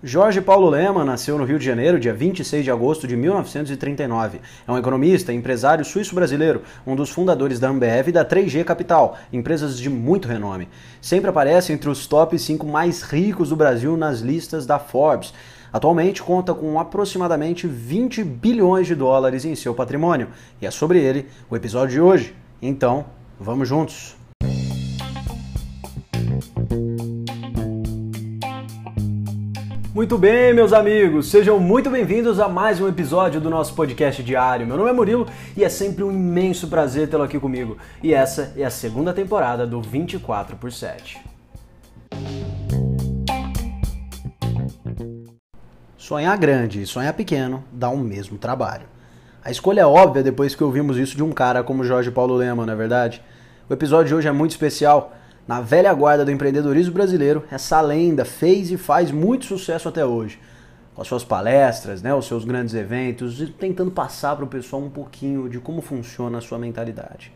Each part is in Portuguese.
Jorge Paulo Lema nasceu no Rio de Janeiro, dia 26 de agosto de 1939. É um economista, empresário suíço-brasileiro, um dos fundadores da Ambev e da 3G Capital, empresas de muito renome. Sempre aparece entre os top 5 mais ricos do Brasil nas listas da Forbes. Atualmente conta com aproximadamente 20 bilhões de dólares em seu patrimônio. E é sobre ele o episódio de hoje. Então, vamos juntos! Muito bem, meus amigos, sejam muito bem-vindos a mais um episódio do nosso podcast diário. Meu nome é Murilo e é sempre um imenso prazer tê-lo aqui comigo. E essa é a segunda temporada do 24 por 7. Sonhar grande e sonhar pequeno dá o mesmo trabalho. A escolha é óbvia depois que ouvimos isso de um cara como Jorge Paulo Lema, não é verdade? O episódio de hoje é muito especial na velha guarda do empreendedorismo brasileiro, essa lenda fez e faz muito sucesso até hoje. Com as suas palestras, né, os seus grandes eventos, e tentando passar para o pessoal um pouquinho de como funciona a sua mentalidade.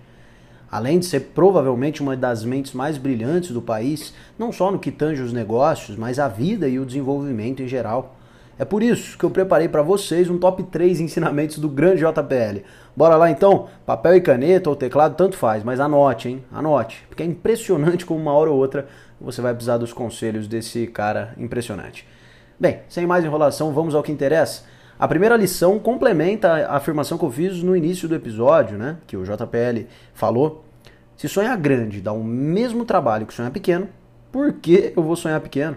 Além de ser provavelmente uma das mentes mais brilhantes do país, não só no que tange os negócios, mas a vida e o desenvolvimento em geral. É por isso que eu preparei para vocês um top 3 ensinamentos do grande JPL. Bora lá então? Papel e caneta ou teclado, tanto faz, mas anote, hein? Anote, porque é impressionante como uma hora ou outra você vai precisar dos conselhos desse cara impressionante. Bem, sem mais enrolação, vamos ao que interessa. A primeira lição complementa a afirmação que eu fiz no início do episódio, né? Que o JPL falou. Se sonhar grande dá o mesmo trabalho que sonhar pequeno, por que eu vou sonhar pequeno?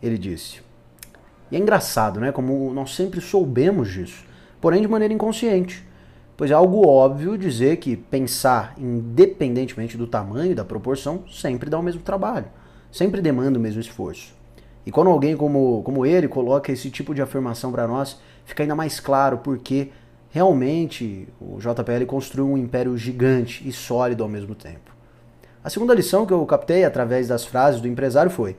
Ele disse. E é engraçado, né? Como nós sempre soubemos disso, porém de maneira inconsciente. Pois é algo óbvio dizer que pensar, independentemente do tamanho e da proporção, sempre dá o mesmo trabalho, sempre demanda o mesmo esforço. E quando alguém como, como ele coloca esse tipo de afirmação para nós, fica ainda mais claro porque realmente o JPL construiu um império gigante e sólido ao mesmo tempo. A segunda lição que eu captei através das frases do empresário foi: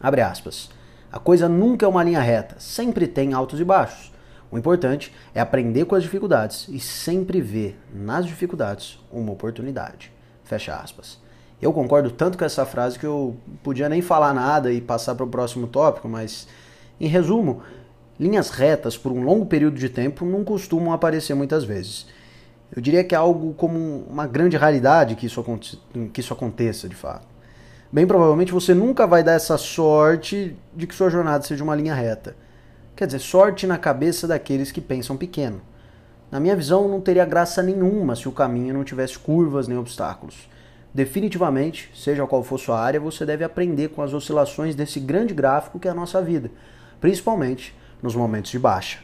abre aspas. A coisa nunca é uma linha reta, sempre tem altos e baixos. O importante é aprender com as dificuldades e sempre ver nas dificuldades uma oportunidade. Fecha aspas. Eu concordo tanto com essa frase que eu podia nem falar nada e passar para o próximo tópico, mas em resumo, linhas retas por um longo período de tempo não costumam aparecer muitas vezes. Eu diria que é algo como uma grande raridade que isso, que isso aconteça de fato bem provavelmente você nunca vai dar essa sorte de que sua jornada seja uma linha reta. Quer dizer, sorte na cabeça daqueles que pensam pequeno. Na minha visão, não teria graça nenhuma se o caminho não tivesse curvas nem obstáculos. Definitivamente, seja qual for sua área, você deve aprender com as oscilações desse grande gráfico que é a nossa vida, principalmente nos momentos de baixa.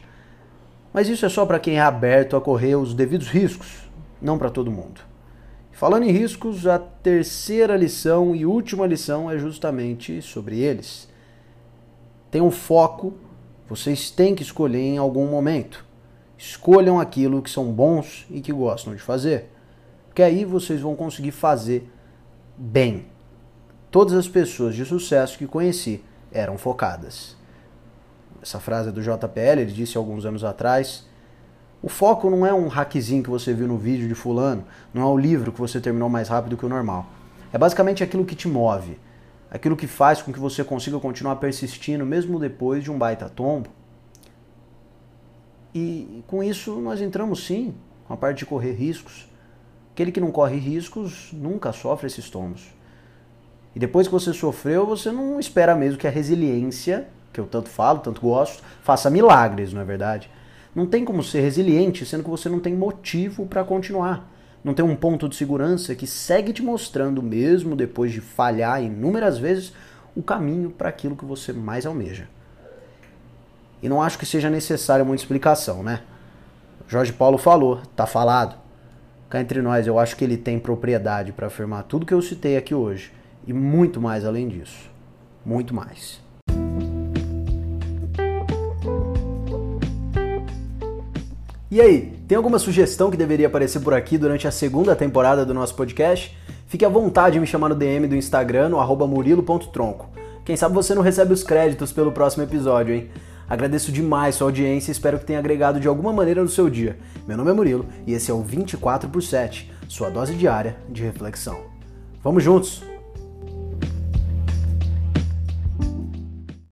Mas isso é só para quem é aberto a correr os devidos riscos, não para todo mundo. Falando em riscos, a terceira lição e última lição é justamente sobre eles. Tenham foco, vocês têm que escolher em algum momento. Escolham aquilo que são bons e que gostam de fazer. Porque aí vocês vão conseguir fazer bem. Todas as pessoas de sucesso que conheci eram focadas. Essa frase é do JPL, ele disse alguns anos atrás. O foco não é um hackzinho que você viu no vídeo de fulano, não é o livro que você terminou mais rápido que o normal. É basicamente aquilo que te move, aquilo que faz com que você consiga continuar persistindo mesmo depois de um baita tombo. E com isso nós entramos sim com a parte de correr riscos. Aquele que não corre riscos nunca sofre esses tombos. E depois que você sofreu, você não espera mesmo que a resiliência, que eu tanto falo, tanto gosto, faça milagres, não é verdade? Não tem como ser resiliente sendo que você não tem motivo para continuar. Não tem um ponto de segurança que segue te mostrando, mesmo depois de falhar inúmeras vezes, o caminho para aquilo que você mais almeja. E não acho que seja necessária muita explicação, né? Jorge Paulo falou, tá falado. Cá entre nós, eu acho que ele tem propriedade para afirmar tudo que eu citei aqui hoje e muito mais além disso. Muito mais. E aí, tem alguma sugestão que deveria aparecer por aqui durante a segunda temporada do nosso podcast? Fique à vontade de me chamar no DM do Instagram, no murilo.tronco. Quem sabe você não recebe os créditos pelo próximo episódio, hein? Agradeço demais sua audiência e espero que tenha agregado de alguma maneira no seu dia. Meu nome é Murilo e esse é o 24 por 7, sua dose diária de reflexão. Vamos juntos!